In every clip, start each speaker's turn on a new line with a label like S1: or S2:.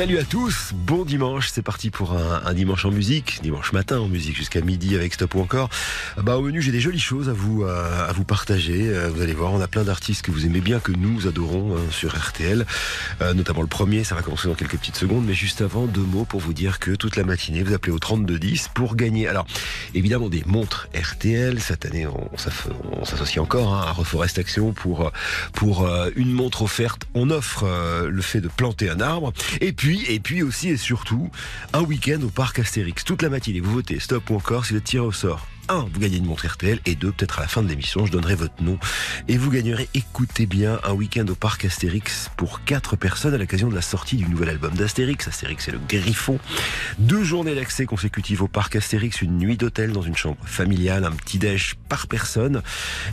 S1: Salut à tous, bon dimanche, c'est parti pour un, dimanche en musique, dimanche matin en musique jusqu'à midi avec Stop ou encore. Bah au menu j'ai des jolies choses à vous euh, à, vous partager. Euh, vous allez voir, on a plein d'artistes que vous aimez bien, que nous adorons hein, sur RTL, euh, notamment le premier. Ça va commencer dans quelques petites secondes, mais juste avant deux mots pour vous dire que toute la matinée vous appelez au 3210 pour gagner. Alors évidemment des montres RTL. Cette année on, s'associe encore hein, à Reforest Action pour pour une montre offerte. On offre le fait de planter un arbre et puis et puis aussi et surtout, un week-end au parc Astérix. Toute la matinée, vous votez stop ou encore si vous êtes tiré au sort. 1. Vous gagnez une montre RTL et 2. Peut-être à la fin de l'émission, je donnerai votre nom et vous gagnerez, écoutez bien, un week-end au parc Astérix pour 4 personnes à l'occasion de la sortie du nouvel album d'Astérix. Astérix c'est le Griffon. Deux journées d'accès consécutives au parc Astérix, une nuit d'hôtel dans une chambre familiale, un petit déj par personne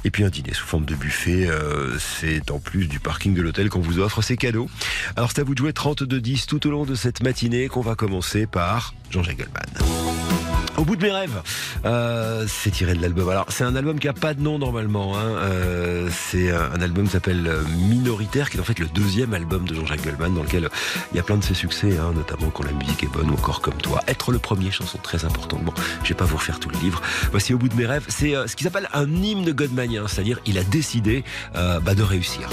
S1: et puis un dîner sous forme de buffet. Euh, c'est en plus du parking de l'hôtel qu'on vous offre, ces cadeaux. Alors c'est à vous de jouer 32-10 tout au long de cette matinée qu'on va commencer par Jean-Jacques Goldman. Au bout de mes rêves, euh, c'est tiré de l'album. Alors c'est un album qui a pas de nom normalement. Hein. Euh, c'est un album qui s'appelle Minoritaire, qui est en fait le deuxième album de Jean-Jacques Goldman, dans lequel il y a plein de ses succès, hein, notamment quand la musique est bonne ou encore comme toi. Être le premier, chanson très importante. Bon, je vais pas vous refaire tout le livre. Voici Au bout de mes rêves. C'est euh, ce qui s'appelle un hymne Goldmanien, c'est-à-dire il a décidé bah, de réussir.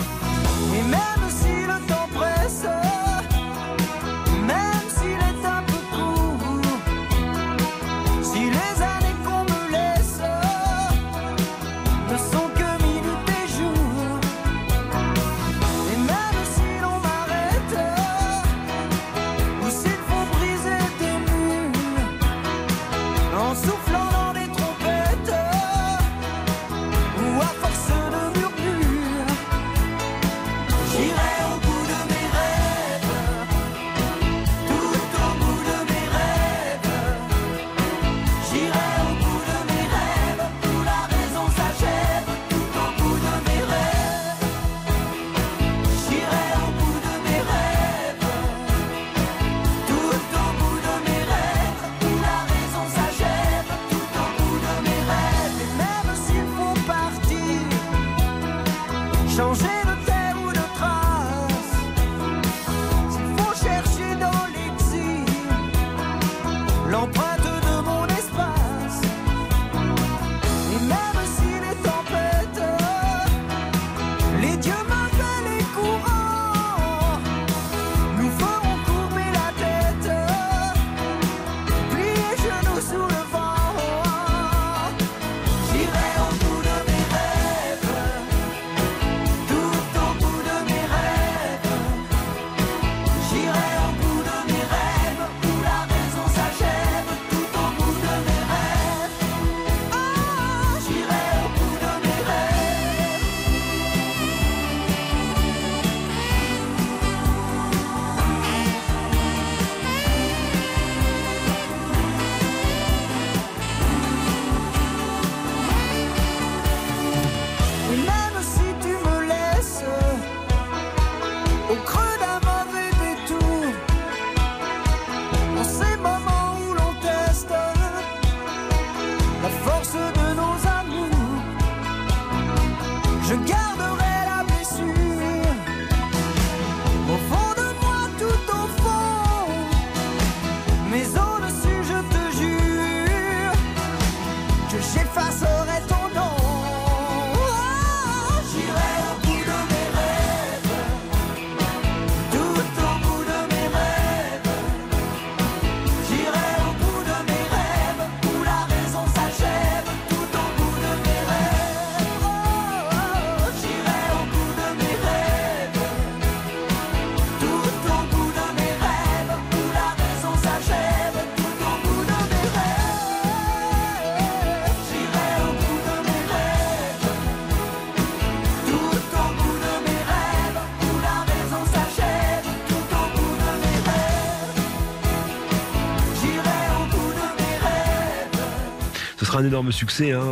S1: Un énorme succès. Hein.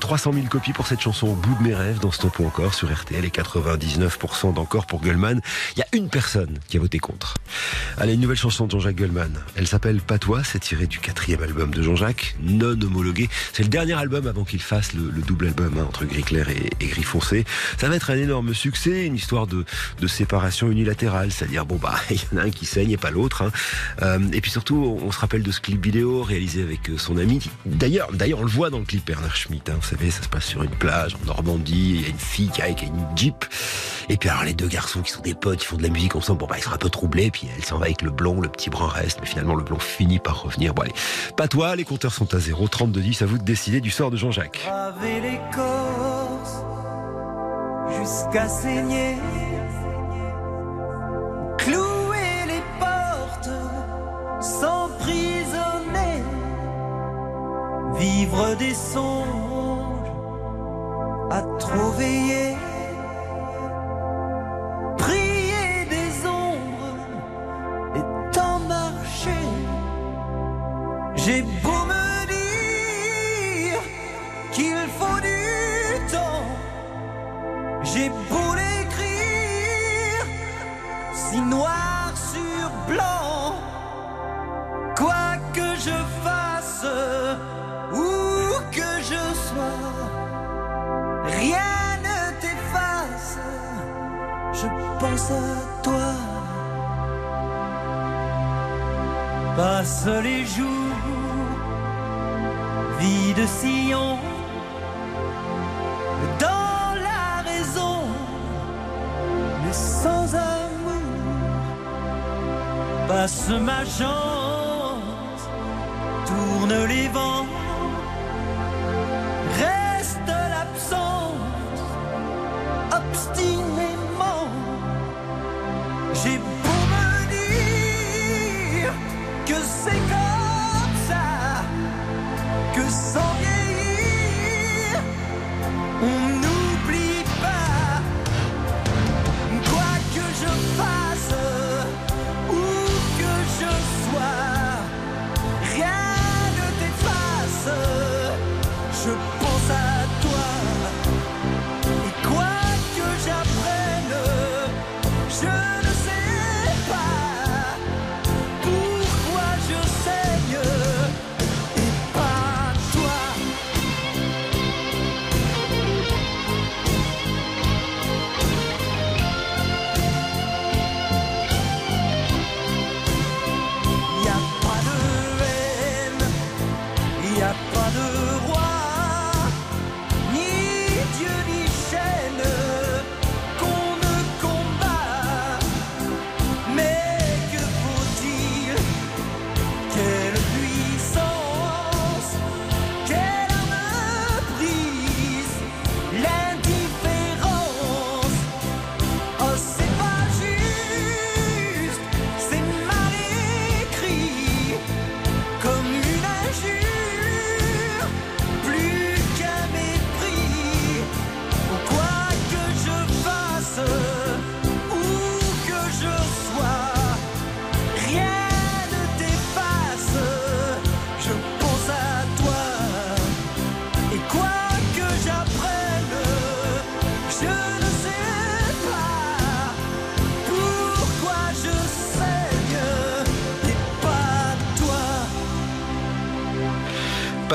S1: 300 000 copies pour cette chanson au bout de mes rêves dans Stop ou encore sur RTL et 99% d'encore pour Gullman. Il y a une personne qui a voté contre. Allez, une nouvelle chanson de Jean-Jacques Gullman. Elle s'appelle Patois, c'est tiré du quatrième album de Jean-Jacques, non homologué. C'est le dernier album avant qu'il fasse le, double album hein, entre gris clair et, gris foncé. Ça va être un énorme succès, une histoire de, séparation unilatérale, c'est-à-dire bon bah il y en a un qui saigne et pas l'autre. Hein. Euh, et puis surtout, on, se rappelle de ce clip vidéo réalisé avec euh, son ami. D'ailleurs, d'ailleurs on le voit dans le clip Bernard Schmitt. Hein, vous savez, ça se passe sur une plage en Normandie. Il y a une fille qui a, une jeep. Et puis alors les deux garçons qui sont des potes, ils font de la musique ensemble. Bon bah ils sont un peu troublés. Puis elle s'en va avec le blond, le petit brun reste. Mais finalement le blond finit par revenir. Bon allez, pas toi, les compteurs sont à 0. 32 10, à vous de décider du sort de Jean-Jacques.
S2: Vivre des songes à trop. Prier des ombres et tant. J'ai beau me dire qu'il faut du temps, j'ai beau l'écrire si noir pense à les jours vie de sillon. Dans la raison, mais sans amour, passe ma chance, tourne les vents, que c'est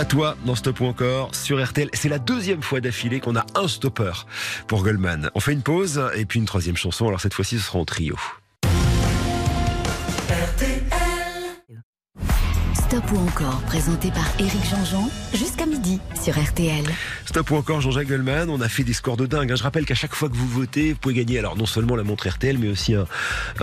S2: toi
S1: dans Stop ou encore sur RTL. C'est la deuxième fois d'affilée qu'on a un stopper pour Goldman. On fait une pause et puis une troisième chanson. Alors cette fois-ci, ce sera en trio.
S3: Stop ou encore, présenté par Éric Jean-Jean, jusqu'à midi sur RTL.
S1: Stop ou encore Jean-Jacques Goldman. On a fait des scores de dingue. hein. Je rappelle qu'à chaque fois que vous votez, vous pouvez gagner alors non seulement la montre RTL, mais aussi un,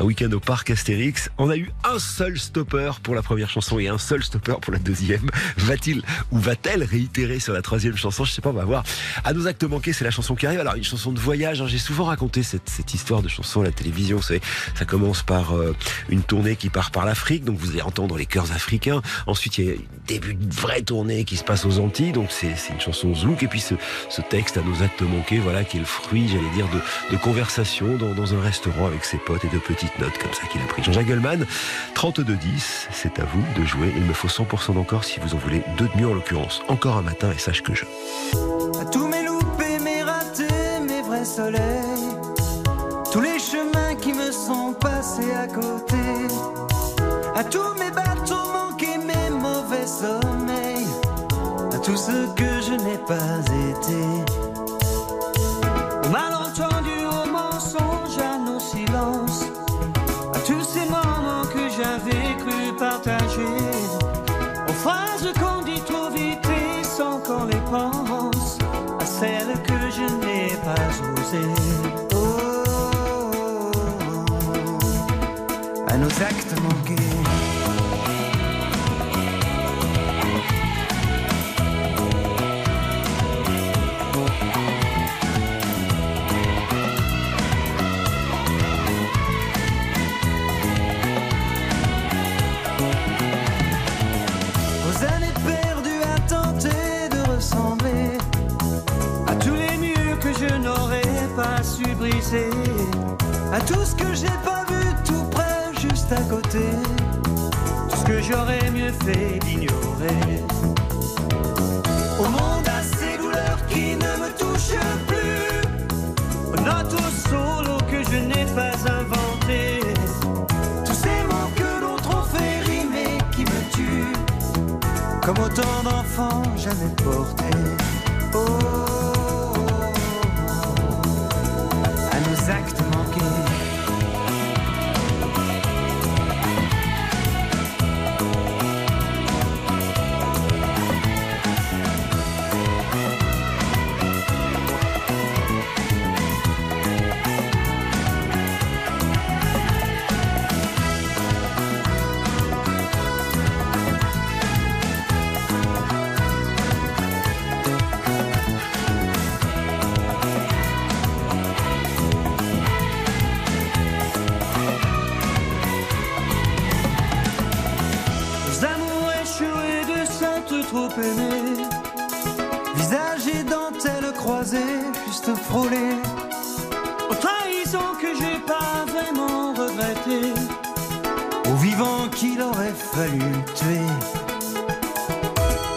S1: week-end au parc Astérix. On a eu un seul stopper pour la première chanson et un seul stopper pour la deuxième. Va-t-il ou va-t-elle réitérer sur la troisième chanson? Je sais pas, on va voir. À nos actes manqués, c'est la chanson qui arrive. Alors une chanson de voyage. hein. J'ai souvent raconté cette, histoire de chanson à la télévision. Ça commence par euh, une tournée qui part par l'Afrique. Donc vous allez entendre les chœurs africains. Ensuite, il y a un début de vraie tournée qui se passe aux Antilles, donc c'est une chanson zouk. Et puis ce, ce texte à nos actes manqués, voilà, qui est le fruit, j'allais dire, de, de conversations dans, dans un restaurant avec ses potes et de petites notes comme ça qu'il a pris. Jean-Jacques Goldman, 32-10, c'est à vous de jouer. Il me faut 100% d'encore si vous en voulez deux de mieux en l'occurrence. Encore un matin et sache que je.
S2: À tous mes loupés, mes ratés, mes vrais soleils. Ce que je n'ai pas été. Tout ce que j'ai pas vu tout près, juste à côté, tout ce que j'aurais mieux fait d'ignorer. Au monde à ces douleurs qui ne me touchent plus, aux notes au solo que je n'ai pas inventé, tous ces mots que d'autres ont fait rimer qui me tuent comme autant d'enfants jamais portés. Trop aimés Visage et dentelle croisée, juste frôlée Aux trahisons que j'ai pas vraiment regrettées Aux vivants qu'il aurait fallu tuer.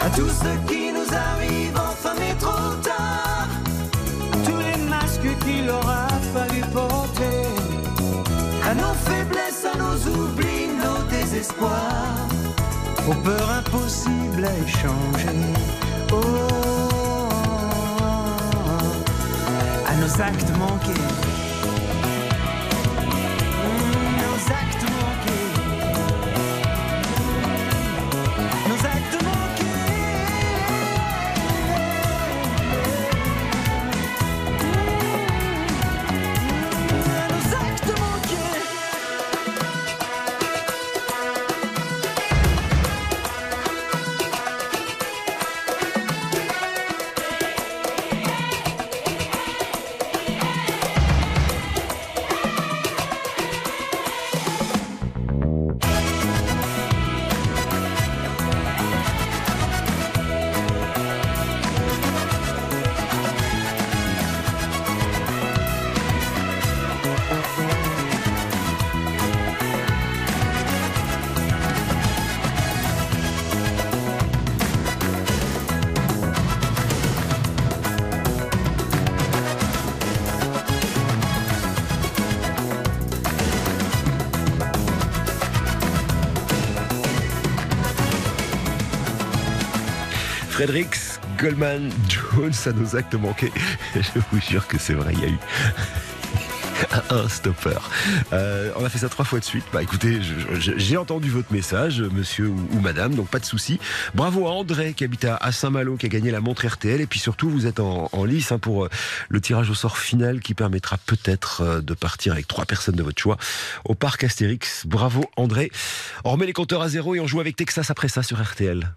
S2: À tout ce qui nous arrive enfin mais trop tard. À tous les masques qu'il aura fallu porter. À nos faiblesses, à nos oublis, nos désespoirs aux peurs impossibles à échanger. Oh, à nos actes manqués.
S1: Goldman, Jones à nos actes manqués. Je vous jure que c'est vrai, il y a eu un stopper. Euh, on a fait ça trois fois de suite. Bah écoutez, j'ai entendu votre message, monsieur ou, madame, donc pas de souci. Bravo à André qui habite à, à Saint-Malo, qui a gagné la montre RTL. Et puis surtout, vous êtes en, en lice hein, pour euh, le tirage au sort final qui permettra peut-être euh, de partir avec trois personnes de votre choix au parc Astérix. Bravo André. On remet les compteurs à zéro et on joue avec Texas après ça sur RTL.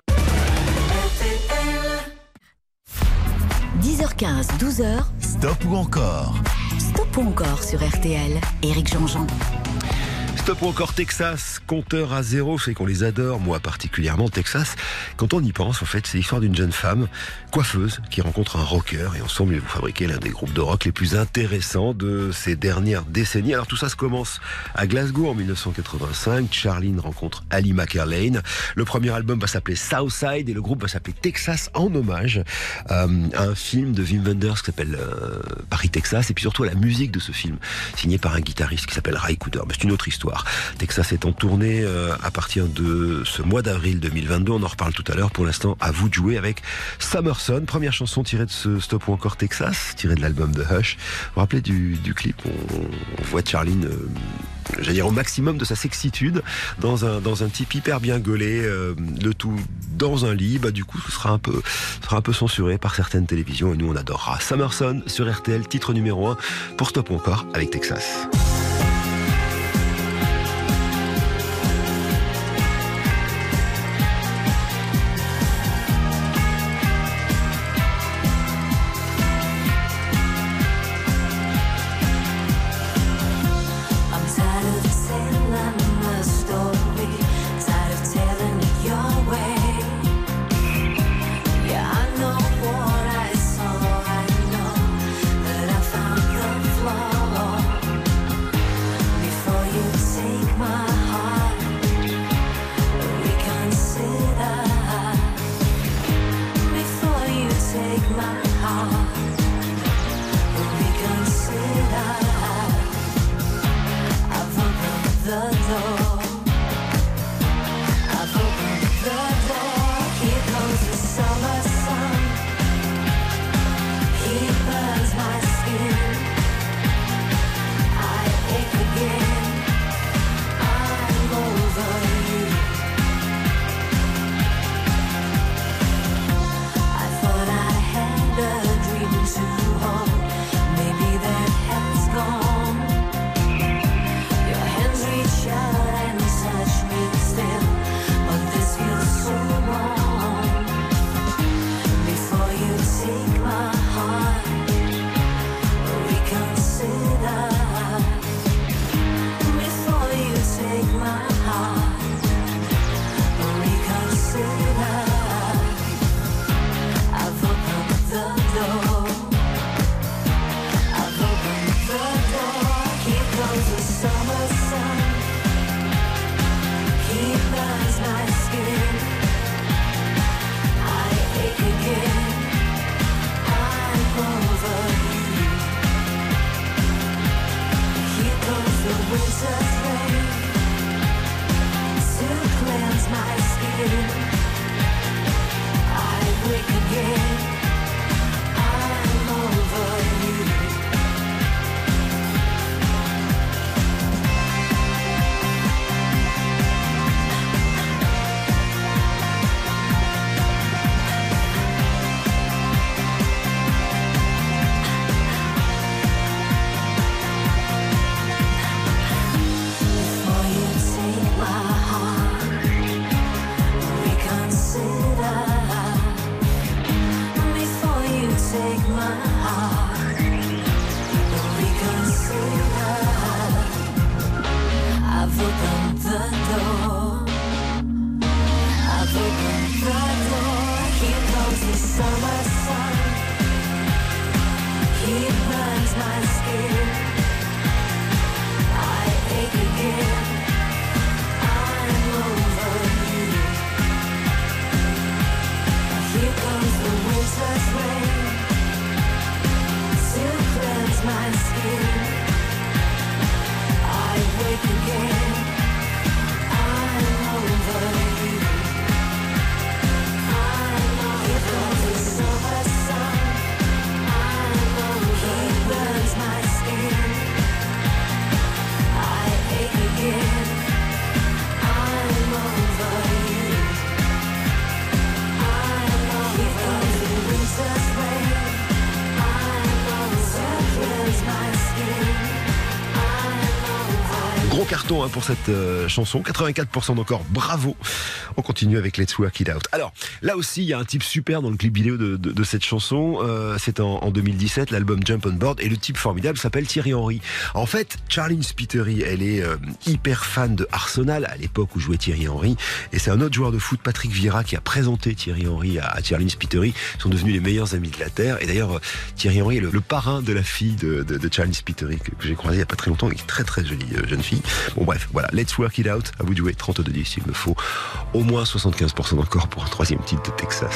S3: 10h15, 12h,
S4: Stop ou encore
S3: stop ou encore sur RTL. Éric Jean-Jean.
S5: Stop ou encore Texas, compteur à zéro, c'est qu'on les adore, moi particulièrement Texas. Quand on y pense, en fait, c'est l'histoire d'une jeune femme, coiffeuse, qui rencontre un rocker et ensemble ils vont fabriquer l'un des groupes de rock les plus intéressants de ces dernières décennies. Alors tout ça se commence à Glasgow en 1985. Charlene rencontre Ali McErlane. Le premier album va s'appeler Southside et le groupe va s'appeler Texas en hommage euh, à un film de Wim Wenders qui s'appelle euh, Paris Texas et puis surtout à la musique de ce film signé par un guitariste qui s'appelle Ray Cooder. Mais c'est une autre histoire. Texas est en tournée euh, à partir de ce mois d'avril 2022. On en reparle tout à l'heure. Pour l'instant, à vous de jouer avec Summerson. Première chanson tirée de ce Stop ou encore Texas, tirée de l'album de Hush. Vous rappelez du, clip on, voit Charline euh, j'allais dire au maximum de sa sexitude dans un dans type hyper bien gaulé euh, le tout dans un lit bah du coup ce sera un peu sera un peu censuré par certaines télévisions et nous on adorera Summerson sur RTL titre numéro 1 pour Stop encore avec Texas. Hein, pour cette euh, chanson. 84% d'encore. Bravo. On continue avec Let's Work It Out. Alors, là aussi, il y a un type super dans le clip vidéo de, cette chanson. Euh, c'est en, en, 2017, l'album Jump on Board. Et le type formidable s'appelle Thierry Henry. En fait, Charlene Spiteri, elle est euh, hyper fan de Arsenal à l'époque où jouait Thierry Henry. Et c'est un autre joueur de foot, Patrick Vieira, qui a présenté Thierry Henry à, à Charlene Spiteri. Ils sont devenus les meilleurs amis de la Terre. Et d'ailleurs, Thierry Henry est le, parrain de la fille de, de, Charlene Spiteri que, j'ai croisé il y a pas très longtemps. Une très très jolie jeune fille. Bon bref, voilà. Let's work it out. À vous de jouer 32 10. Il me faut au moins 75% d'encore pour un troisième titre de Texas.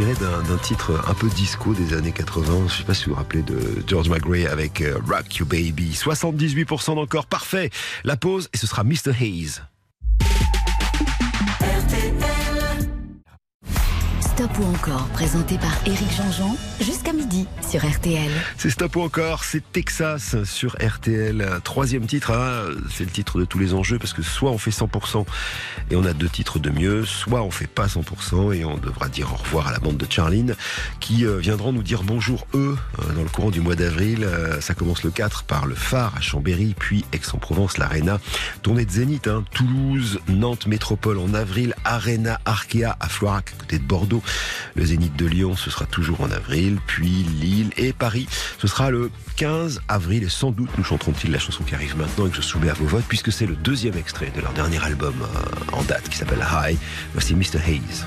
S5: D'un titre un peu disco des années 80. Je sais pas si vous vous rappelez de George McGray avec euh, Rock You Baby. 78% d'encore, parfait. La pause et ce sera Mr. Hayes.
S1: Stop ou encore, présenté par Éric Jean-Jean, jusqu'à midi sur RTL.
S5: C'est Stop ou encore, c'est Texas sur RTL. Troisième titre, hein, c'est le titre de tous les enjeux, parce que soit on fait 100% et on a deux titres de mieux, soit on fait pas 100% et on devra dire au revoir à la bande de Charline, qui euh, viendront nous dire bonjour eux euh, dans le courant du mois d'avril. Euh, ça commence le 4 par le phare à Chambéry, puis Aix-en-Provence, l'Arena. Tournée de Zénith, hein, Toulouse, Nantes Métropole en avril, Arena Arkea à Floirac, à côté de Bordeaux. Le Zénith de Lyon, ce sera toujours en avril, puis Lille et Paris. Ce sera le 15 avril et sans doute nous chanteront-ils la chanson qui arrive maintenant et que je soumets à vos votes puisque c'est le deuxième extrait de leur dernier album euh, en date qui s'appelle High. Voici Mr. Hayes.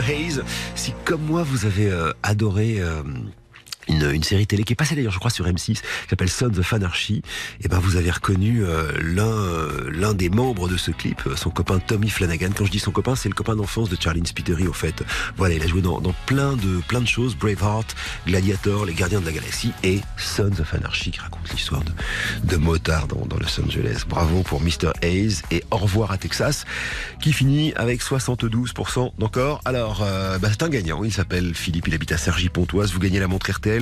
S1: Hayes. Si comme moi vous avez euh, adoré euh, une, une, série télé qui est passée d'ailleurs, je crois, sur M6, qui s'appelle Sons of Anarchy. Et eh ben, vous avez reconnu euh, l'un euh, l'un des membres de ce clip, euh, son copain Tommy Flanagan. Quand je dis son copain, c'est le copain d'enfance de Charlene Spiteri, au fait. Voilà, il a joué dans, dans, plein de plein de choses, Braveheart, Gladiator, Les Gardiens de la Galaxie et Sons of Anarchy, qui raconte l'histoire de, de motard dans, dans Los Angeles. Bravo pour Mr. Hayes et au revoir à Texas, qui finit avec 72% d'encore. Alors, bah, c'est un gagnant. Il s'appelle Philippe, il habite à Sergi-Pontoise. Vous gagnez la montre RTL.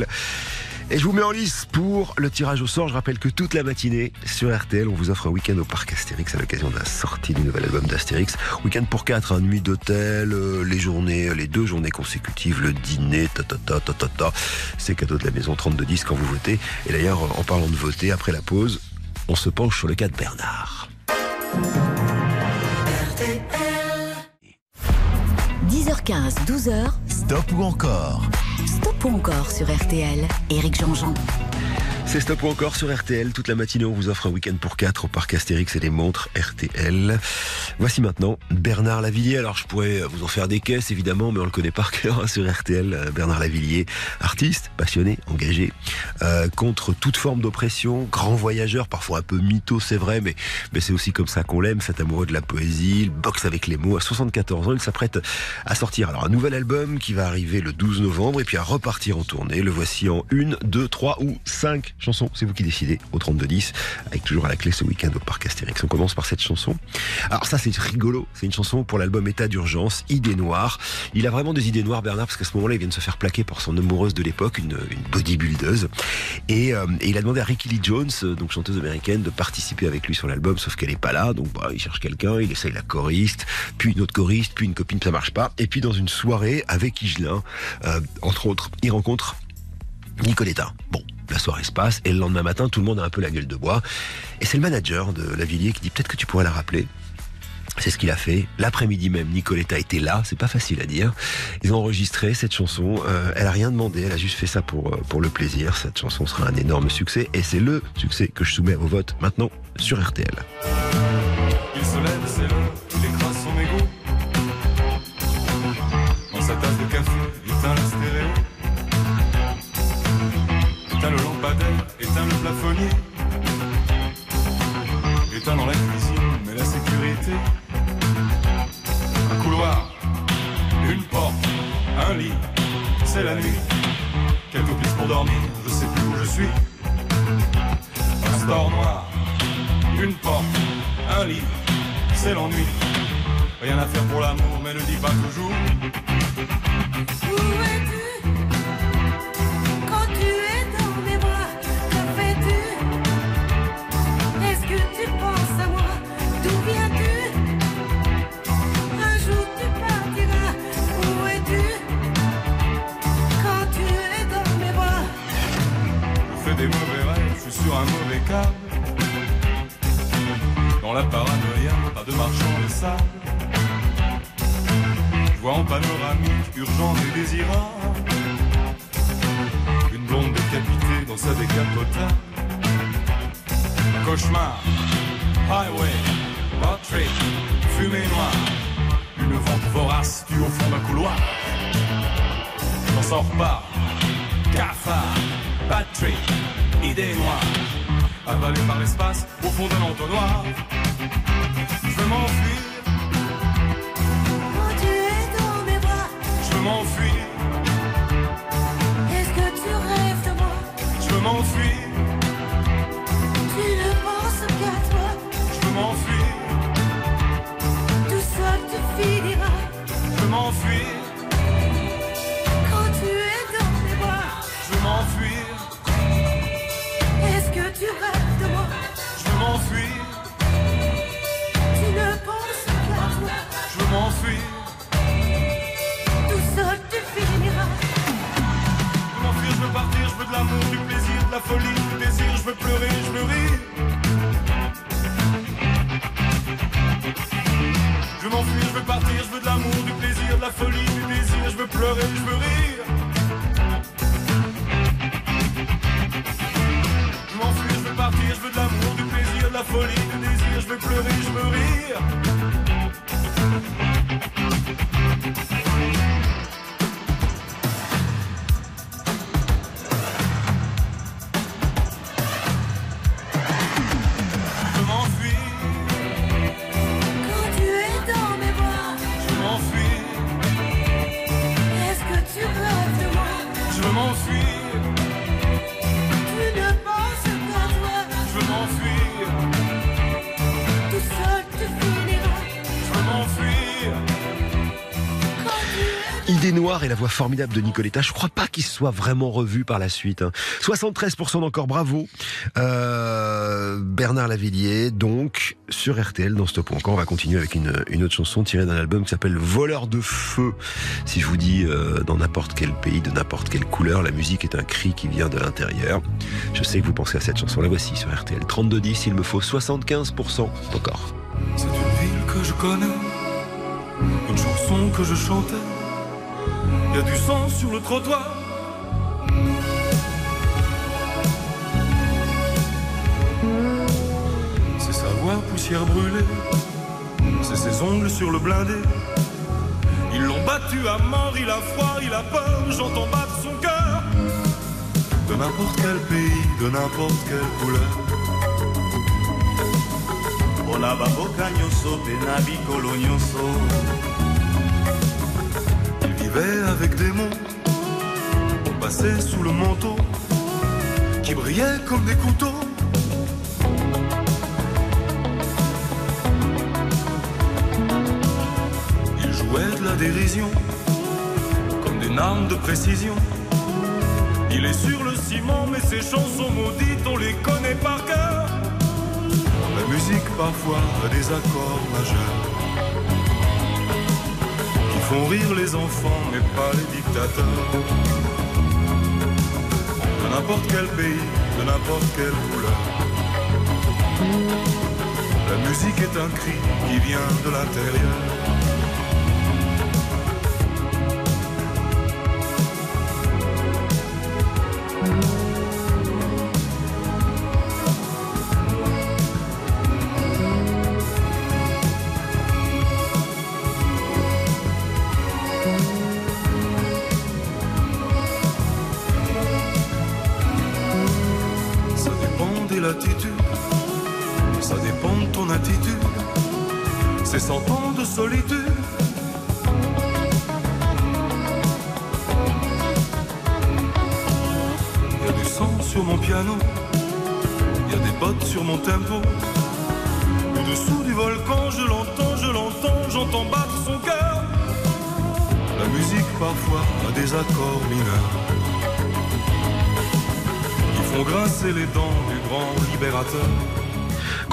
S1: Et je vous mets en lice pour le tirage au sort. Je rappelle que toute la matinée sur RTL, on vous offre un week-end au parc Astérix à l'occasion de la sortie du nouvel album d'Astérix. Week-end pour quatre, un nuit d'hôtel, euh, les journées, les deux journées consécutives, le dîner, ta ta ta ta ta ta. C'est cadeau de la maison 3210 quand vous votez. Et d'ailleurs, en parlant de voter, après la pause, on se penche sur le cas de Bernard.
S3: 10h15, 12h.
S4: Stop ou encore
S3: Stop ou encore sur RTL. Éric Jean-Jean.
S1: C'est Stop ou encore sur RTL. Toute la matinée, on vous offre un week-end pour quatre au parc Astérix et les montres RTL. Voici maintenant Bernard Lavillier. Alors, je pourrais vous en faire des caisses, évidemment, mais on le connaît par cœur hein, sur RTL. Bernard Lavillier, artiste, passionné, engagé, euh, contre toute forme d'oppression, grand voyageur, parfois un peu mytho, c'est vrai, mais, mais c'est aussi comme ça qu'on l'aime, cet amoureux de la poésie, il boxe avec les mots. À 74 ans, il s'apprête à sortir alors un nouvel album qui va arriver le 12 novembre et puis à repartir en tournée. Le voici en une, deux, trois ou cinq chanson, c'est vous qui décidez, au 32-10, avec toujours à la clé ce week-end au Parc Astérix. On commence par cette chanson. Alors ça, c'est rigolo. C'est une chanson pour l'album État d'urgence, Idées noires. Il a vraiment des idées noires, Bernard, parce qu'à ce moment-là, il vient de se faire plaquer par son amoureuse de l'époque, une, une bodybuildeuse. Et, euh, il a demandé à Ricky Lee Jones, donc chanteuse américaine, de participer avec lui sur l'album, sauf qu'elle est pas là. Donc bah, il cherche quelqu'un, il essaye la choriste, puis une autre choriste, puis une copine, ça marche pas. Et puis dans une soirée avec Igelin, euh, entre autres, il rencontre Nicoletta. Bon, la soirée se passe et le lendemain matin, tout le monde a un peu la gueule de bois. Et c'est le manager de Lavillier qui dit peut-être que tu pourrais la rappeler. C'est ce qu'il a fait. L'après-midi même, Nicoletta était là. C'est pas facile à dire. Ils ont enregistré cette chanson. Euh, elle a rien demandé. Elle a juste fait ça pour, pour le plaisir. Cette chanson sera un énorme succès. Et c'est le succès que je soumets à vos votes maintenant sur RTL.
S6: Plafonnier. Éteins dans la cuisine, mais la sécurité. Un couloir, une porte, un lit, c'est la nuit. Quelques pistes pour dormir, je sais plus où je suis. Un store noir, une porte, un lit, c'est l'ennui. Rien à faire pour l'amour, mais ne dis pas toujours.
S7: Où es-tu? Dans
S6: la paranoïa, pas de marchand de sable. Je vois en panoramique, urgent et désirant. Une blonde décapitée dans sa décapotable. Cauchemar, highway, trip, fumée noire. Une vente vorace tue au fond d'un couloir. J'en sors pas, cafard, bad trip, idée noire. Avalé par l'espace au fond d'un entonnoir.
S1: Et la voix formidable de Nicoletta. Je crois pas qu'il soit vraiment revu par la suite. hein. 73% d'encore bravo. Euh, Bernard Lavillier, donc, sur RTL dans Stop ou encore. On va continuer avec une, autre chanson tirée d'un album qui s'appelle Voleur de feu. Si je vous dis euh, dans n'importe quel pays, de n'importe quelle couleur, la musique est un cri qui vient de l'intérieur. Je sais que vous pensez à cette chanson. La voici sur RTL. 32-10, il me faut 75% d'encore.
S6: C'est une ville que je connais, une chanson que je chantais. Y a du sang sur le trottoir. C'est sa voix poussière brûlée, c'est ses ongles sur le blindé. Ils l'ont battu à mort, il a froid, il a peur, j'entends battre son cœur. De n'importe quel pays, de n'importe quelle couleur.
S8: nyonso
S6: avec des mots, passait sous le manteau, qui brillaient comme des couteaux. Il jouait de la dérision, comme des armes de précision. Il est sur le ciment, mais ses chansons maudites, on les connaît par cœur. La musique parfois a des accords majeurs font rire les enfants mais pas les dictateurs. De n'importe quel pays, de n'importe quelle couleur. La musique est un cri qui vient de l'intérieur.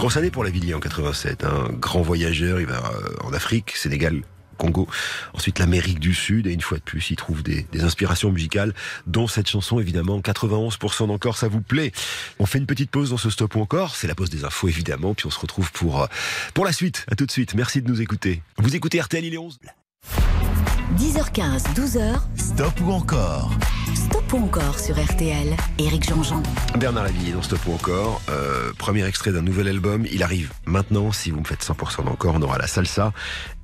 S1: Grosse année pour la Villiers en 87. Un grand voyageur, il va euh, en Afrique, Sénégal, Congo, ensuite l'Amérique du Sud, et une fois de plus, il trouve des, des inspirations musicales, dont cette chanson, évidemment, 91% d'encore, ça vous plaît. On fait une petite pause dans ce stop ou encore, c'est la pause des infos, évidemment, puis on se retrouve pour, euh, pour la suite. À tout de suite, merci de nous écouter. Vous écoutez RTL, il est 11.
S3: 10h15, 12h,
S4: Stop ou encore?
S3: Stop encore sur RTL. Éric Jean-Jean.
S1: Bernard Lavillier dans Stop encore, euh, premier extrait d'un nouvel album, il arrive maintenant, si vous me faites 100% d'encore, on aura la salsa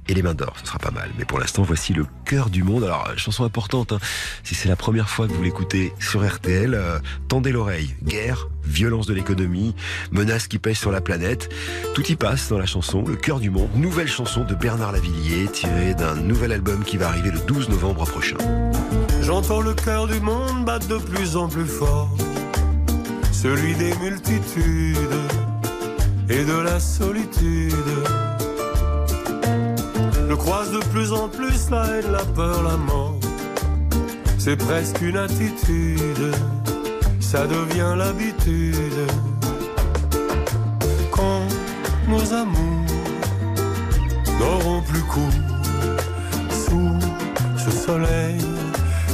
S1: et les mains d'or, ce sera pas mal. Mais pour l'instant, voici le cœur du monde. Alors, euh, chanson importante, hein. si c'est la première fois que vous l'écoutez sur RTL, euh, tendez l'oreille. Guerre, violence de l'économie, menaces qui pèsent sur la planète, tout y passe dans la chanson, le cœur du monde. Nouvelle chanson de Bernard Lavillier, tirée d'un nouvel album qui va arriver le 12 novembre prochain.
S9: J'entends le cœur du monde battre de plus en plus fort, celui des multitudes et de la solitude. Je croise de plus en plus la haine, la peur, la mort. C'est presque une attitude, ça devient l'habitude. Quand nos amours n'auront plus cours sous ce soleil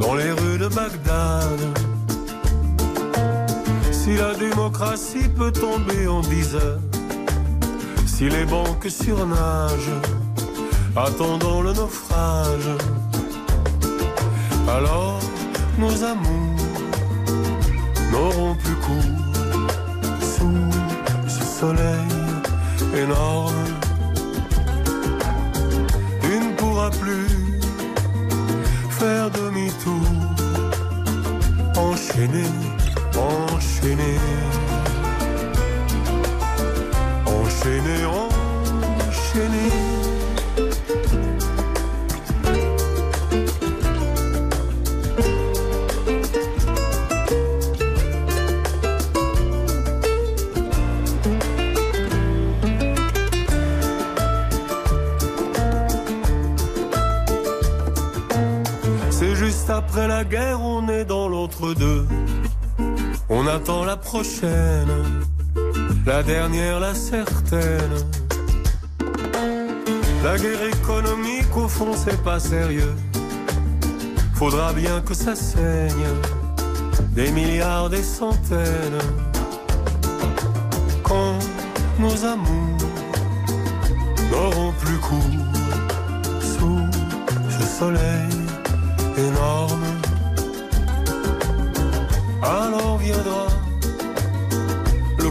S9: dans les rues de Bagdad. Si la démocratie peut tomber en dix heures, si les banques surnagent, attendant le naufrage, alors nos amours n'auront plus cours sous ce soleil énorme. Tu ne plus faire demi partout. Enchaîné, enchaîné. Enchaîné, enchaîné. La prochaine, la dernière, la certaine. La guerre économique, au fond, c'est pas sérieux. Faudra bien que ça saigne, des milliards, des centaines. Quand nos amours n'auront plus cours sous ce soleil énorme. Alors viendra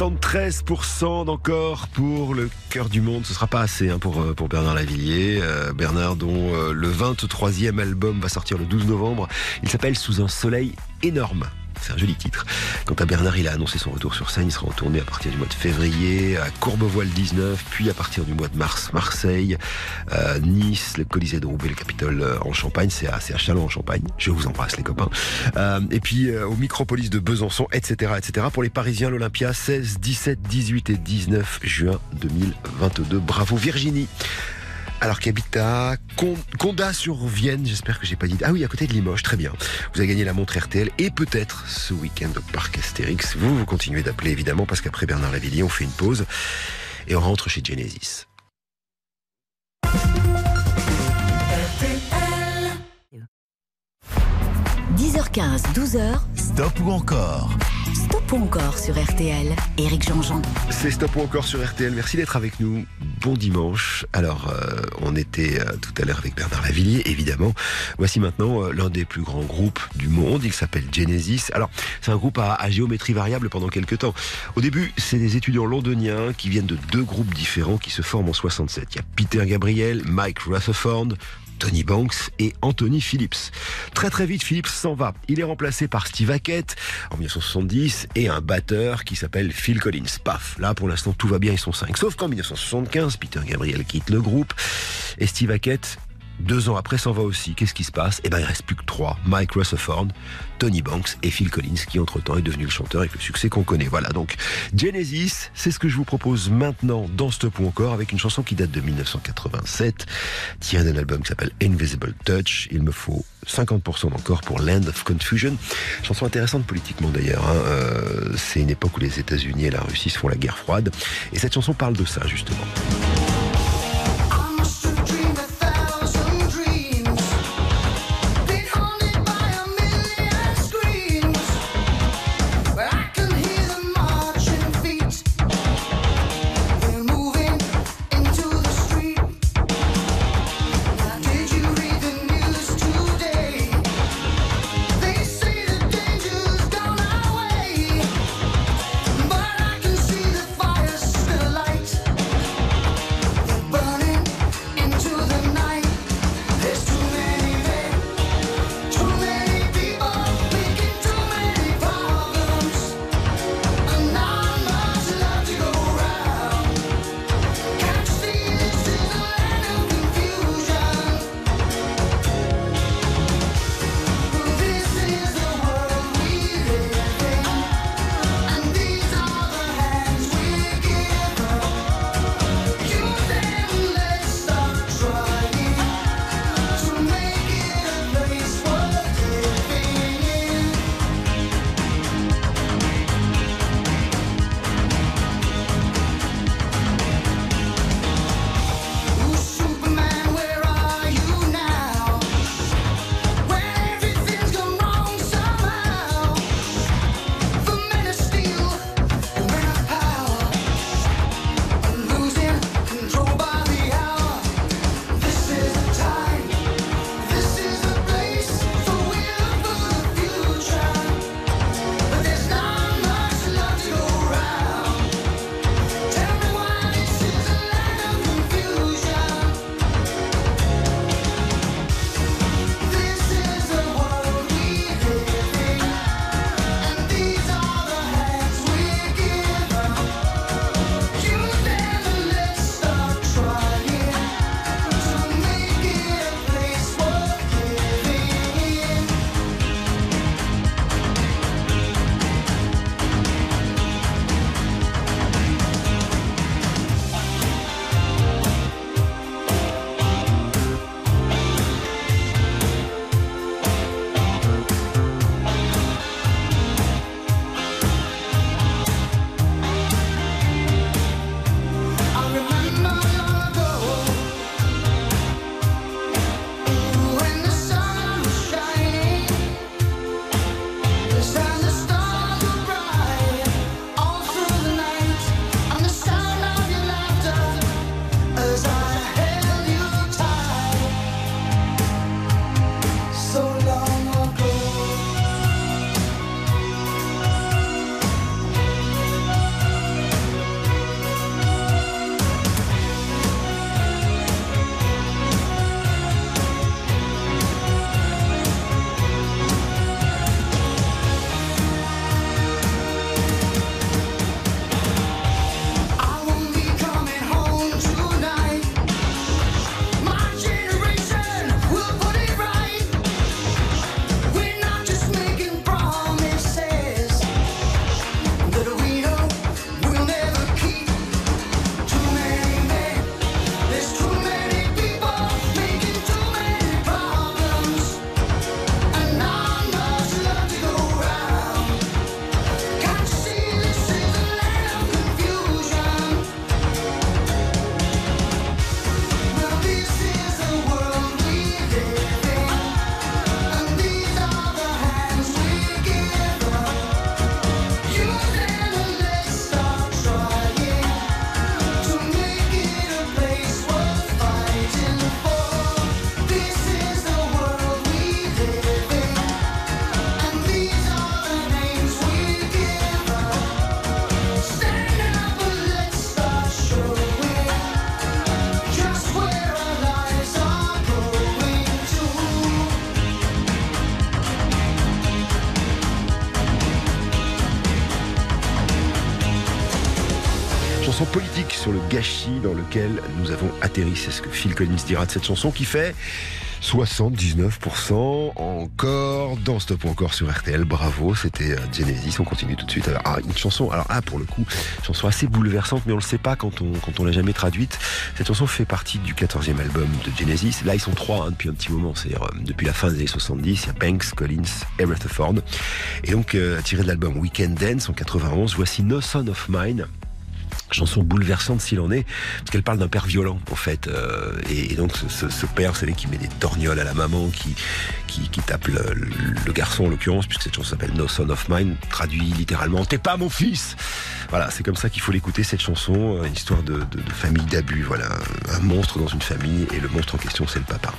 S1: 73% d'encore pour le cœur du monde. Ce sera pas assez hein, pour, euh, pour Bernard Lavillier. Euh, Bernard dont euh, le 23e album va sortir le 12 novembre. Il s'appelle Sous un soleil énorme. C'est un joli titre. Quant à Bernard, il a annoncé son retour sur scène. Il sera en tournée à partir du mois de février, à Courbevoie le 19, puis à partir du mois de mars, Marseille, Nice, le Colisée de Roubaix, le Capitole euh, en Champagne. C'est à, à Chalon en Champagne. Je vous embrasse les copains. Euh, et puis euh, au Micropolis de Besançon, etc., etc. Pour les Parisiens, l'Olympia, 16, 17, 18 et 19 juin 2022. Bravo Virginie. Alors qui habite à Con- Condat sur Vienne, j'espère que j'ai pas dit. Ah oui, à côté de Limoges, très bien. Vous avez gagné la montre RTL et peut-être ce week-end au parc Astérix. Vous, vous continuez d'appeler évidemment parce qu'après Bernard Lavillier, on fait une pause et on rentre chez Genesis.
S3: 10h15, 12h,
S4: Stop ou encore?
S3: Stop encore sur RTL. Éric Jean-Jean.
S1: C'est Stop encore sur RTL. Merci d'être avec nous. Bon dimanche. Alors, euh, on était euh, tout à l'heure avec Bernard Lavillier, évidemment. Voici maintenant euh, l'un des plus grands groupes du monde. Il s'appelle Genesis. Alors, c'est un groupe à, à géométrie variable pendant quelques temps. Au début, c'est des étudiants londoniens qui viennent de deux groupes différents qui se forment en 67. Il y a Peter Gabriel, Mike Rutherford, Tony Banks et Anthony Phillips. Très très vite, Phillips s'en va. Il est remplacé par Steve Hackett en 1970 et un batteur qui s'appelle Phil Collins. Paf, là pour l'instant tout va bien, ils sont cinq. Sauf qu'en 1975, Peter Gabriel quitte le groupe et Steve Hackett deux ans après s'en va aussi. Qu'est-ce qui se passe? Eh ben, il reste plus que trois. Mike Rutherford, Tony Banks et Phil Collins, qui entre-temps est devenu le chanteur avec le succès qu'on connaît. Voilà, donc Genesis, c'est ce que je vous propose maintenant dans Stop ou encore, avec une chanson qui date de 1987, tirée d'un album qui s'appelle Invisible Touch. Il me faut 50% d'encore pour Land of Confusion. Chanson intéressante politiquement d'ailleurs. hein. Euh, c'est une époque où les États-Unis et la Russie se font la guerre froide. Et cette chanson parle de ça, justement. Dans lequel nous avons atterri. C'est ce que Phil Collins dira de cette chanson qui fait 79% encore dans Stop encore sur RTL. Bravo, c'était euh, Genesis. On continue tout de suite. Ah, une chanson, alors ah, pour le coup, chanson assez bouleversante, mais on le sait pas quand on, quand on l'a jamais traduite. Cette chanson fait partie du 14e album de Genesis. Là, ils sont trois hein, depuis un petit moment, c'est-à-dire euh, depuis la fin des années 70. Il y a Banks, Collins et Rutherford. Et donc, euh, tiré de l'album Weekend Dance en 91, voici No Son of Mine chanson bouleversante s'il en est, parce qu'elle parle d'un père violent en fait, euh, et, donc ce, père, vous savez, qui met des torgnoles à la maman, qui qui, tape le, garçon en l'occurrence, puisque cette chanson s'appelle No Son of Mine, traduit littéralement "T'es pas mon fils". Voilà, c'est comme ça qu'il faut l'écouter cette chanson, une histoire de famille d'abus, voilà, un monstre dans une famille, et le monstre en question c'est le papa.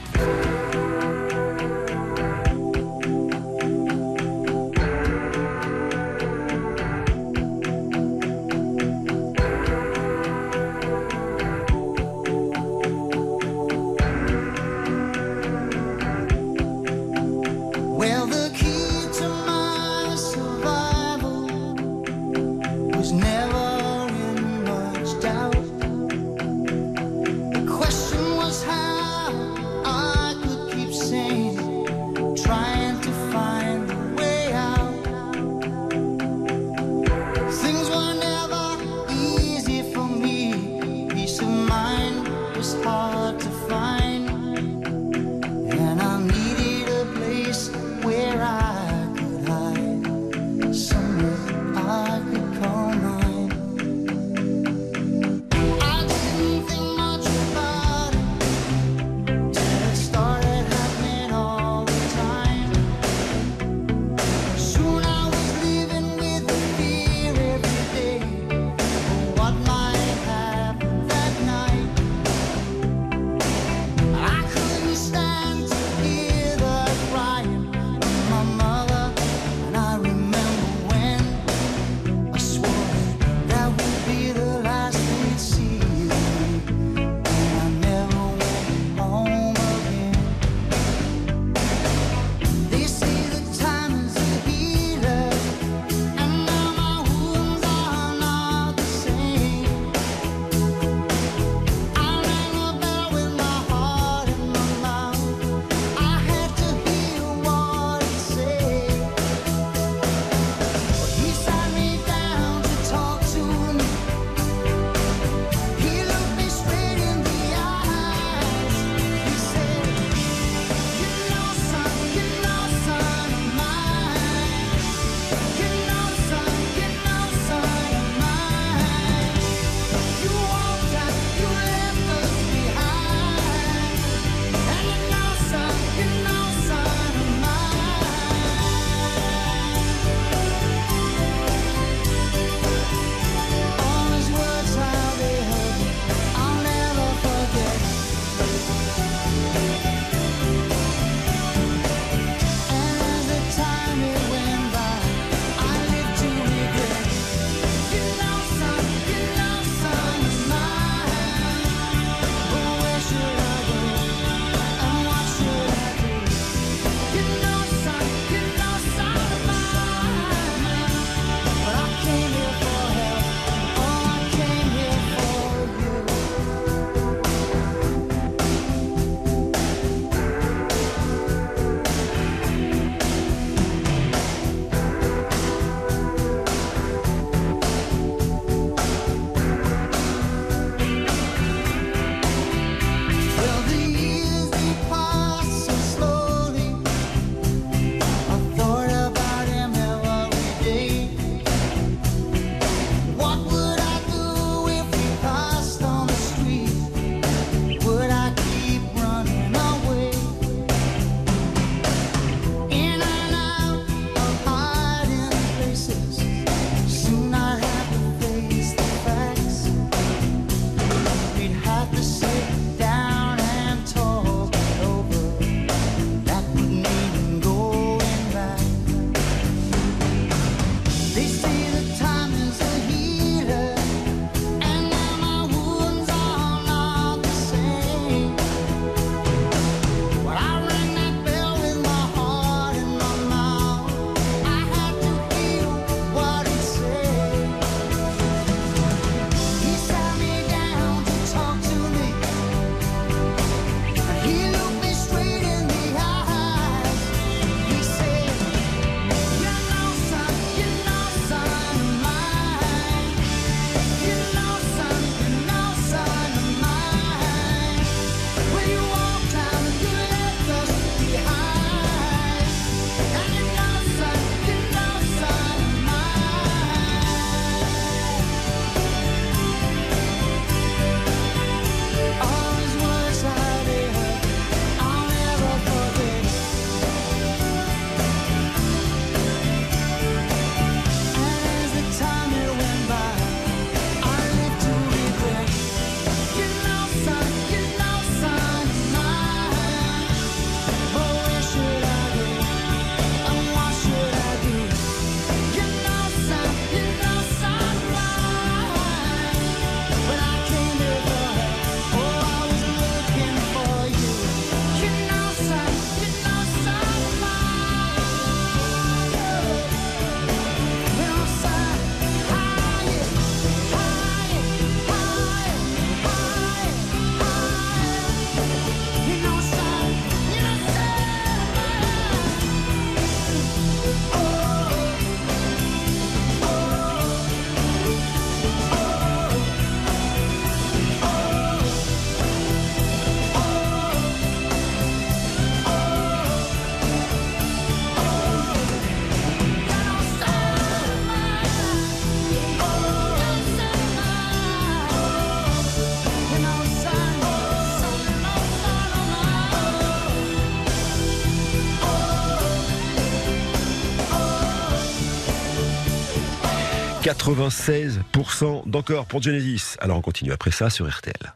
S1: 96% d'encore pour Genesis. Alors on continue après ça sur RTL.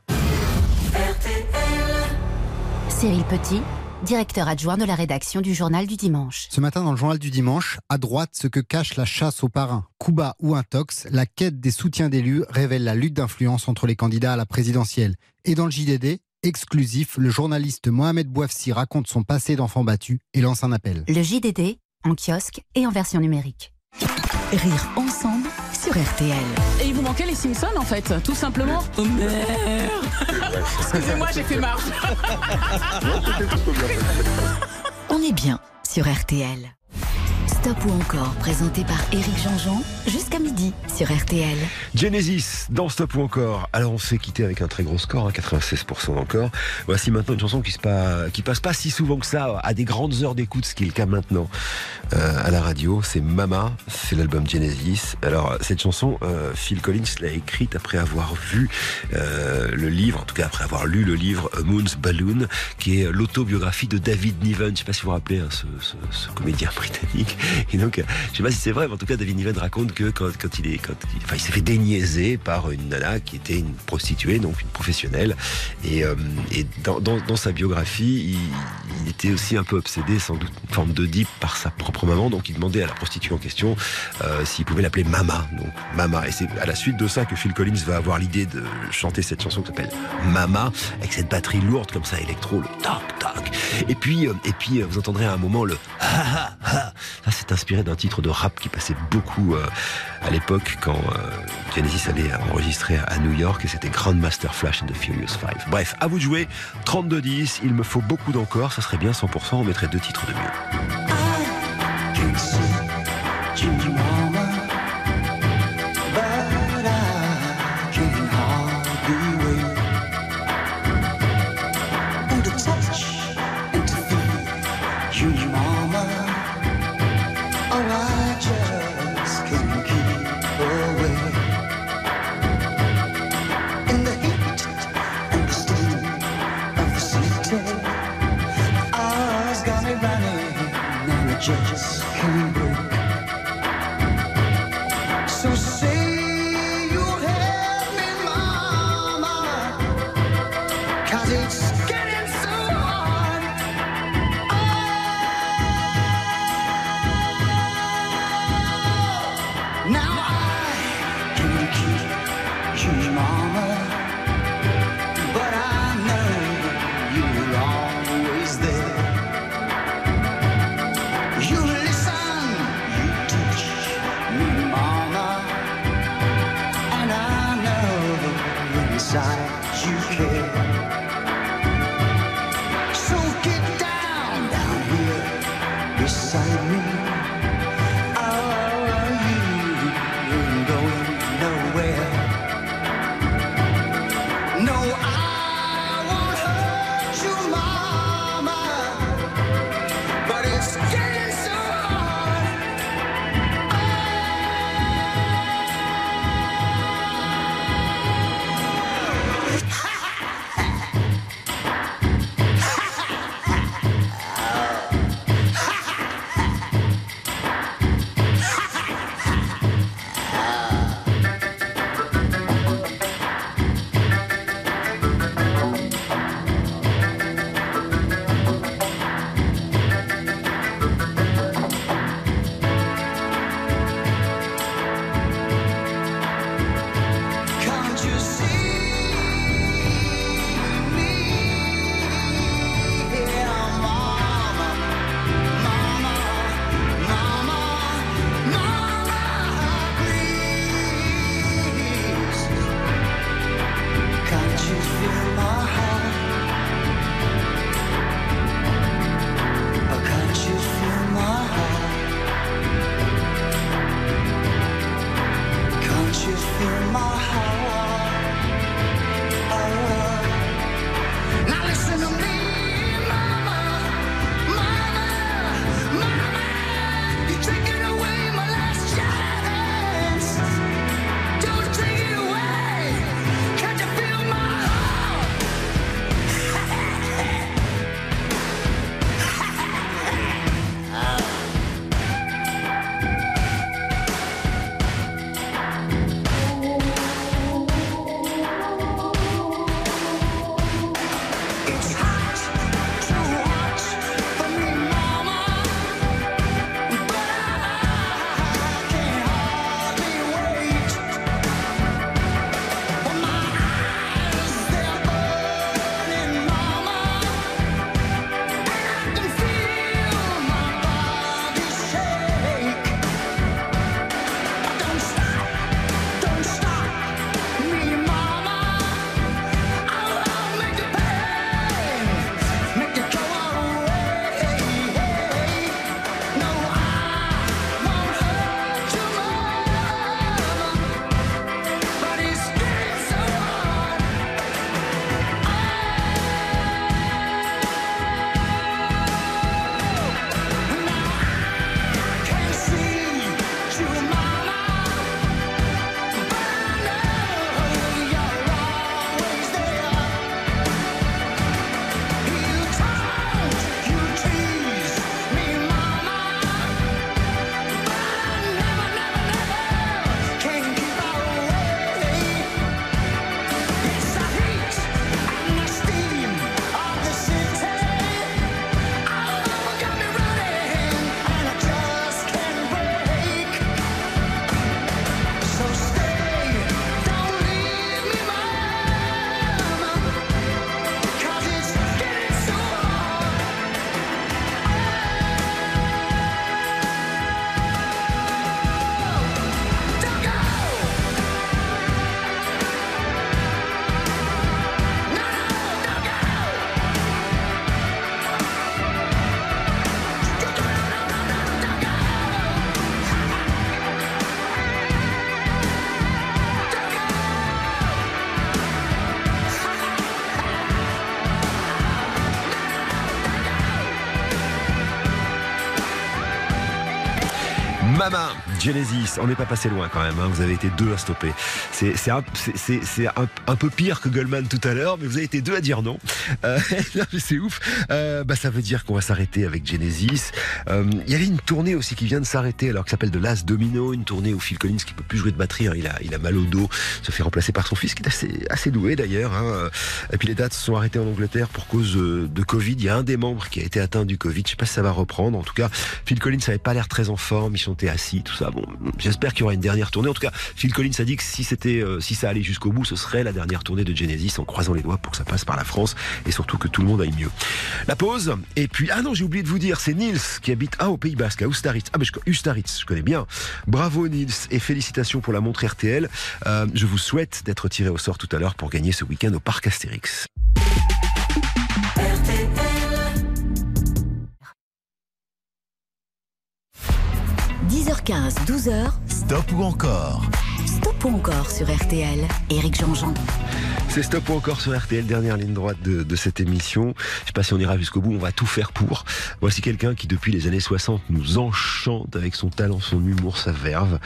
S3: Cyril Petit, directeur adjoint de la rédaction du Journal du Dimanche.
S10: Ce matin, dans le journal du dimanche, à droite, ce que cache la chasse aux parrains, Cuba ou Intox, la quête des soutiens d'élus révèle la lutte d'influence entre les candidats à la présidentielle. Et dans le JDD, exclusif, le journaliste Mohamed Bouafsi raconte son passé d'enfant battu et lance un appel.
S3: Le JDD, en kiosque et en version numérique. Rire ensemble sur RTL.
S11: Et il vous manquait les Simpsons en fait, tout simplement. Oh merde Excusez-moi, j'ai fait marche.
S3: On est bien sur RTL. Stop ou encore, présenté par Éric Jean-Jean, jusqu'à midi sur RTL.
S1: Genesis dans Stop ou encore. Alors on s'est quitté avec un très gros score, hein, 96% encore. Voici maintenant une chanson qui, se passe pas si souvent que ça à des grandes heures d'écoute, ce qui est le cas maintenant euh, à la radio. C'est Mama, c'est l'album Genesis. Alors cette chanson, euh, Phil Collins l'a écrite après avoir vu euh, le livre, en tout cas après avoir lu le livre Moon's Balloon, qui est l'autobiographie de David Niven. Je sais pas si vous vous rappelez hein, ce comédien britannique. Et donc, euh, je sais pas si c'est vrai, mais en tout cas, David Niven raconte que quand, il est, enfin, il s'est fait déniaiser par une nana qui était une prostituée, donc une professionnelle. Et, euh, et dans, dans, dans, sa biographie, il, il, était aussi un peu obsédé, sans doute, une forme d'Oedipe par sa propre maman. Donc, il demandait à la prostituée en question euh, s'il pouvait l'appeler Mama. Donc, Mama. Et c'est à la suite de ça que Phil Collins va avoir l'idée de chanter cette chanson qui s'appelle Mama, avec cette batterie lourde comme ça, électro, le toc toc. Et puis, euh, et puis, vous entendrez à un moment le ha ha ha. Inspiré d'un titre de rap qui passait beaucoup euh, à l'époque quand euh, Genesis allait enregistrer à New York et c'était Grandmaster Flash and the Furious 5. Bref, à vous de jouer. 32-10, il me faut beaucoup d'encore, ça serait bien 100%, on mettrait deux titres de mieux.
S2: Mama,
S1: Genesis, on n'est pas passé loin quand même, hein. vous avez été deux à stopper. C'est un, un, peu pire que Goldman tout à l'heure, mais vous avez été deux à dire non. Euh, c'est ouf. Euh, bah, ça veut dire qu'on va s'arrêter avec Genesis. Euh, Il y avait une tournée aussi qui vient de s'arrêter, alors que s'appelle The Last Domino, une tournée où Phil Collins qui peut plus jouer de batterie, hein, il, a, il a mal au dos, se fait remplacer par son fils qui est assez, assez doué d'ailleurs. hein. Et puis les dates sont arrêtées en Angleterre pour cause euh, de Covid. Il y a un des membres qui a été atteint du Covid. Je sais pas si ça va reprendre. En tout cas, Phil Collins n'avait pas l'air très en forme. Il chantait assis, tout ça. Bon, j'espère qu'il y aura une dernière tournée. En tout cas, Phil Collins a dit que si c'était, euh, si ça allait jusqu'au bout, ce serait la dernière tournée de Genesis en croisant les doigts pour que ça passe par la France et surtout que tout le monde aille mieux. La pause. Et puis, ah non, j'ai oublié de vous dire, c'est Niels qui habite ah, au Pays Basque, à Ustaritz. Ah, mais je, Ustaritz, je connais bien. Bravo Niels et félicitations pour la montre RTL. Euh, je vous souhaite d'être tiré au sort tout à l'heure pour gagner ce week-end au Parc Astérix.
S3: 10h15, 12h,
S4: Stop ou encore?
S3: Stop encore sur RTL. Éric Jean-Jean.
S1: C'est Stop ou encore sur RTL, dernière ligne droite de, cette émission. Je sais pas si on ira jusqu'au bout, on va tout faire pour. Voici quelqu'un qui, depuis les années 60, nous enchante avec son talent, son humour, sa verve.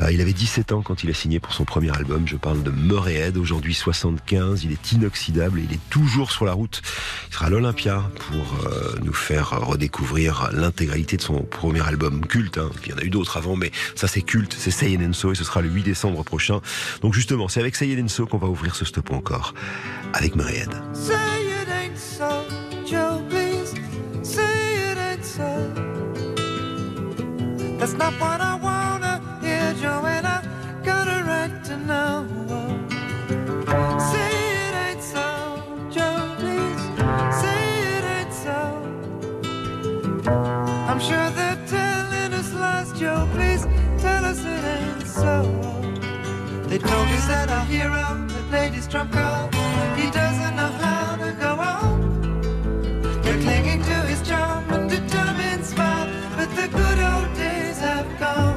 S1: Euh, il avait 17 ans quand il a signé pour son premier album. Je parle de Murray Head. Aujourd'hui 75, il est inoxydable il est toujours sur la route. Il sera à l'Olympia pour euh, nous faire redécouvrir l'intégralité de son premier album culte. Hein. Il y en a eu d'autres avant, mais ça c'est culte. C'est Say and So et ce sera le 8 décembre prochain. Donc justement, c'est avec Say It and So qu'on va ouvrir ce Stop encore avec Head.
S2: Say it ain't so, Joe, please. Say it ain't so. That's not what I wanna hear, Joe, and I got a right to know. Say it ain't so, Joe, please. Say it ain't so. I'm sure they're telling us lies, Joe, please tell us it ain't so. That our hero, that he doesn't know how to go on. They're clinging to his charm and determined smile, but the good old days have gone.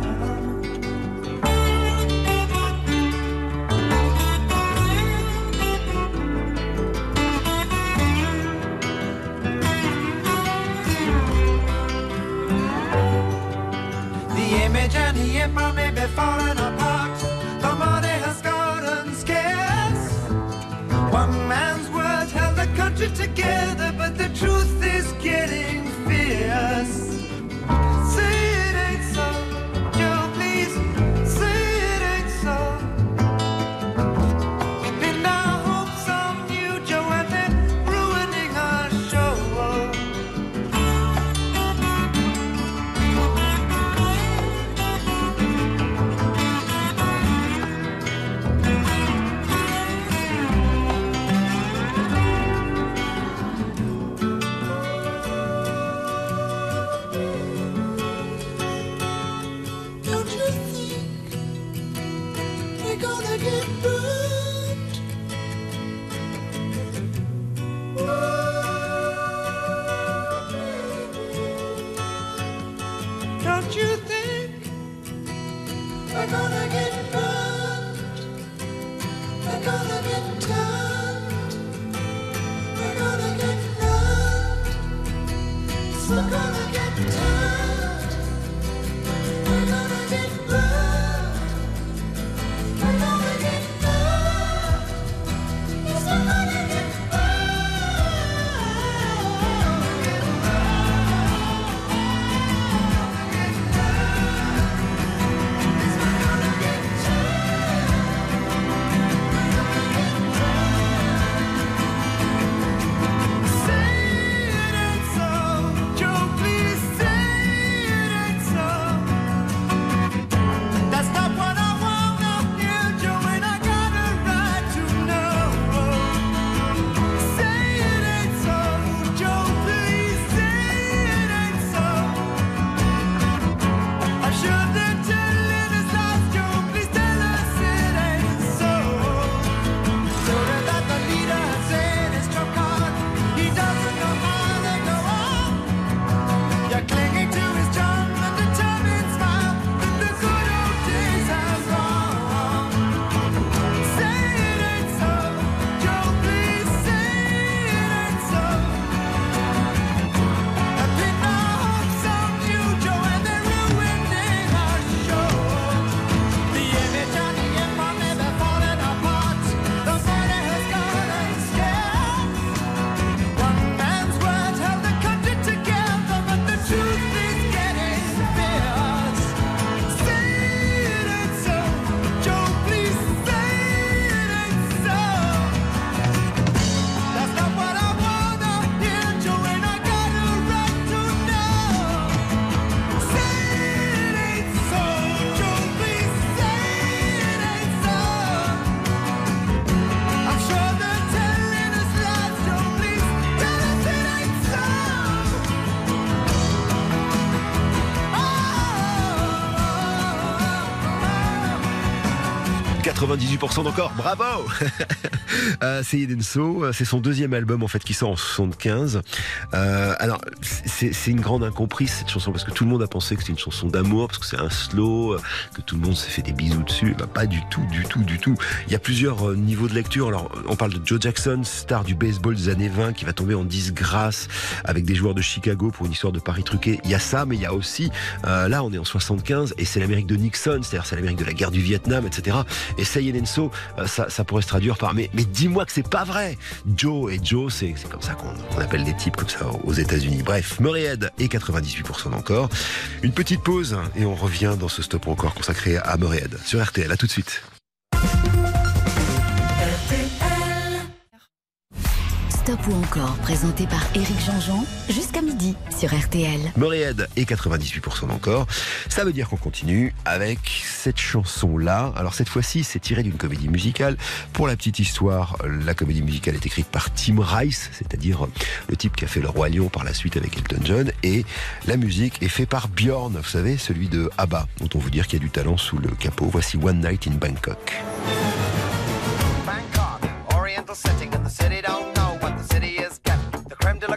S2: Together,
S1: 98% d'encore, bravo euh, C'est Edenso, c'est son deuxième album en fait qui sort en 75. Euh, alors c'est une grande incomprise cette chanson parce que tout le monde a pensé que c'était une chanson d'amour parce que c'est un slow, euh, que tout le monde s'est fait des bisous dessus. Bah, pas du tout, du tout, du tout. Il y a plusieurs euh, niveaux de lecture. Alors on parle de Joe Jackson, star du baseball des années 20 qui va tomber en disgrâce avec des joueurs de Chicago pour une histoire de Paris truqué. Il y a ça, mais il y a aussi euh, là on est en 75 et c'est l'Amérique de Nixon, c'est-à-dire c'est l'Amérique de la guerre du Vietnam, etc. Et Say Enso, ça, ça pourrait se traduire par mais dis-moi que c'est pas vrai. Joe et Joe, c'est comme ça qu'on appelle les types comme ça aux États-Unis. Bref, Murrayhead et 98% encore. Une petite pause et on revient dans ce stop encore consacré à Murrayhead sur RTL. À tout de suite.
S3: Stop ou encore, présenté par Éric Jean-Jean, jusqu'à midi sur RTL.
S1: Moréhead et 98% d'encore. Ça veut dire qu'on continue avec cette chanson-là. Alors cette fois-ci, c'est tiré d'une comédie musicale. Pour la petite histoire, la comédie musicale est écrite par Tim Rice, c'est-à-dire le type qui a fait Le Roi Lion par la suite avec Elton John. Et la musique est faite par Bjorn, vous savez, celui de ABBA, dont on vous dire qu'il y a du talent sous le capot. Voici One Night in Bangkok.
S12: Bangkok, oriental setting in the city don't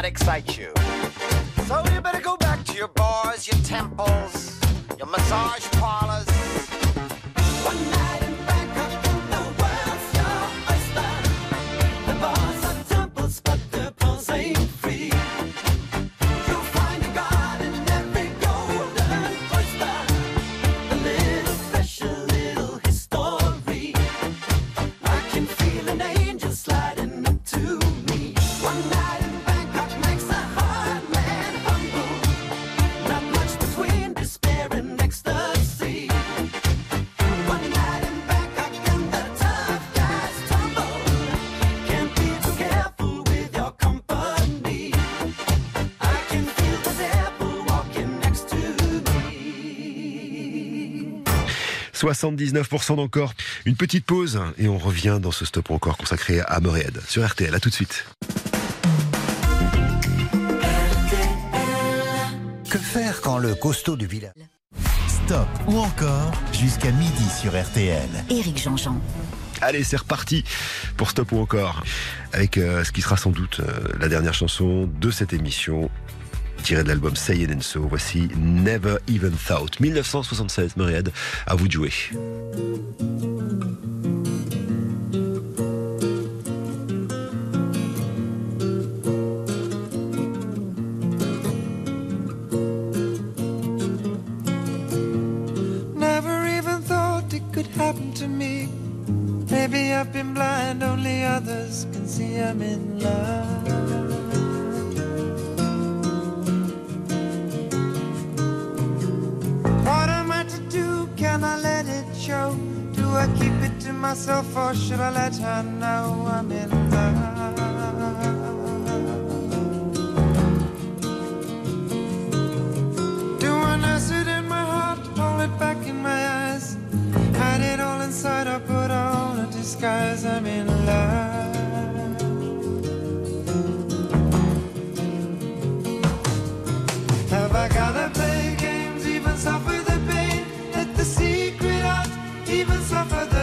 S12: not excite you. So you better go back to your bars, your temples, your massage parlors.
S1: 79% d'encore. Une petite pause et on revient dans ce stop encore consacré à Murrayhead sur RTL. À tout de suite.
S4: Que faire quand le costaud du village Stop ou encore jusqu'à midi sur RTL.
S3: Éric Jean-Jean.
S1: Allez, c'est reparti pour Stop ou encore avec euh, ce qui sera sans doute euh, la dernière chanson de cette émission tiré de l'album Say It and So. Voici Never Even Thought. 1976, Marianne, à vous de jouer.
S2: Happened to me. Maybe I've been blind, only others can see I'm in love. can I let it show? Do I keep it to myself or should I let her know I'm in love? Do I nurse it in my heart, hold it back in my eyes? Hide it all inside, I put on a disguise, I'm in love. suffer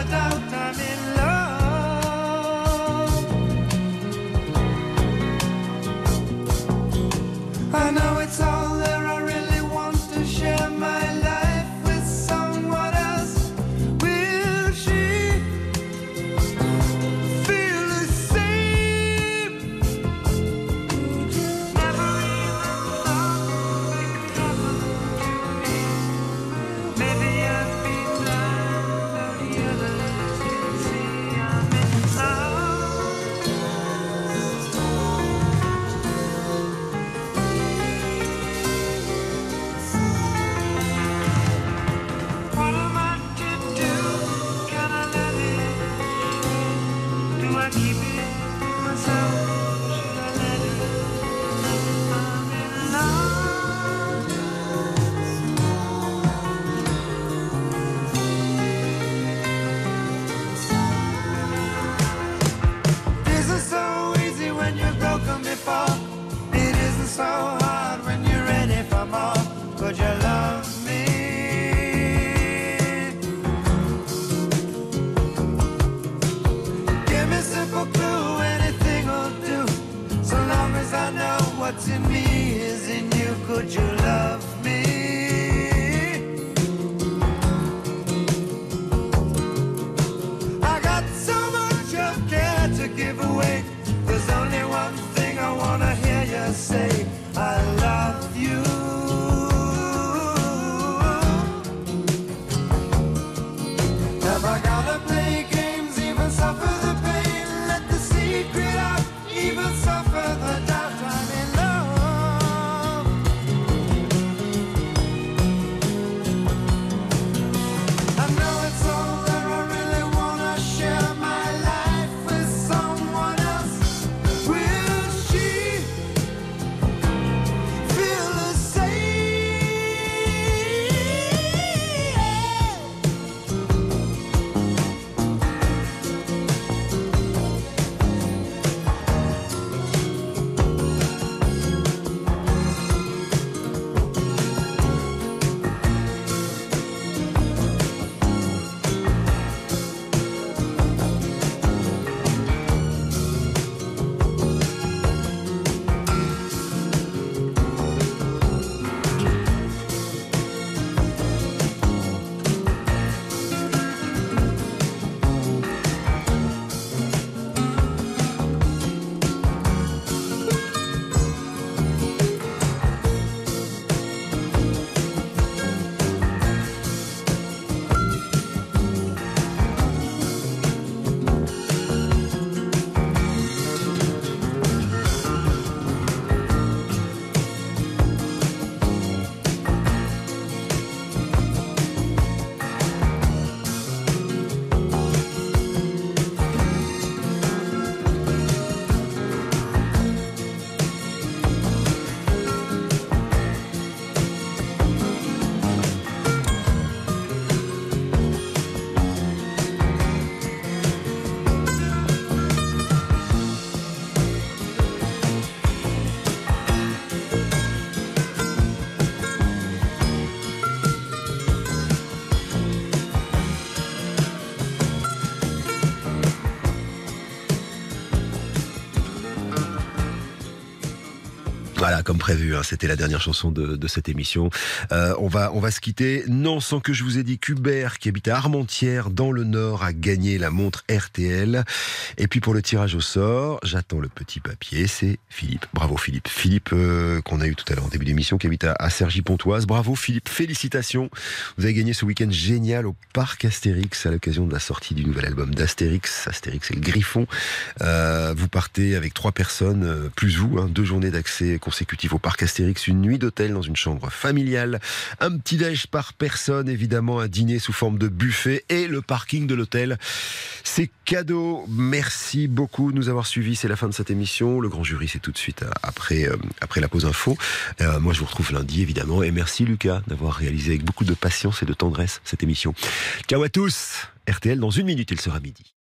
S1: comme prévu, hein, c'était la dernière chanson de, cette émission. Euh, on va on va se quitter. Non, sans que je vous ai dit qu'Hubert, qui habite à Armentières, dans le Nord, a gagné la montre RTL. Et puis pour le tirage au sort, j'attends le petit papier. C'est Philippe. Bravo Philippe. Philippe euh, qu'on a eu tout à l'heure en début d'émission, qui habite à, à Cergy-Pontoise. Bravo Philippe. Félicitations. Vous avez gagné ce week-end génial au parc Astérix à l'occasion de la sortie du nouvel album d'Astérix. Astérix et le Griffon. Euh, vous partez avec trois personnes, plus vous, hein, deux journées d'accès consécutifs au parc Astérix, une nuit d'hôtel dans une chambre familiale, un petit déj par personne, évidemment un dîner sous forme de buffet et le parking de l'hôtel. C'est cadeau. Merci beaucoup de nous avoir suivis. C'est la fin de cette émission. Le grand jury, c'est tout de suite euh, après, euh, après la pause info. Euh, moi, je vous retrouve lundi, évidemment. Et merci, Lucas, d'avoir réalisé avec beaucoup de patience et de tendresse cette émission. Ciao à tous. RTL, dans une minute, il sera midi.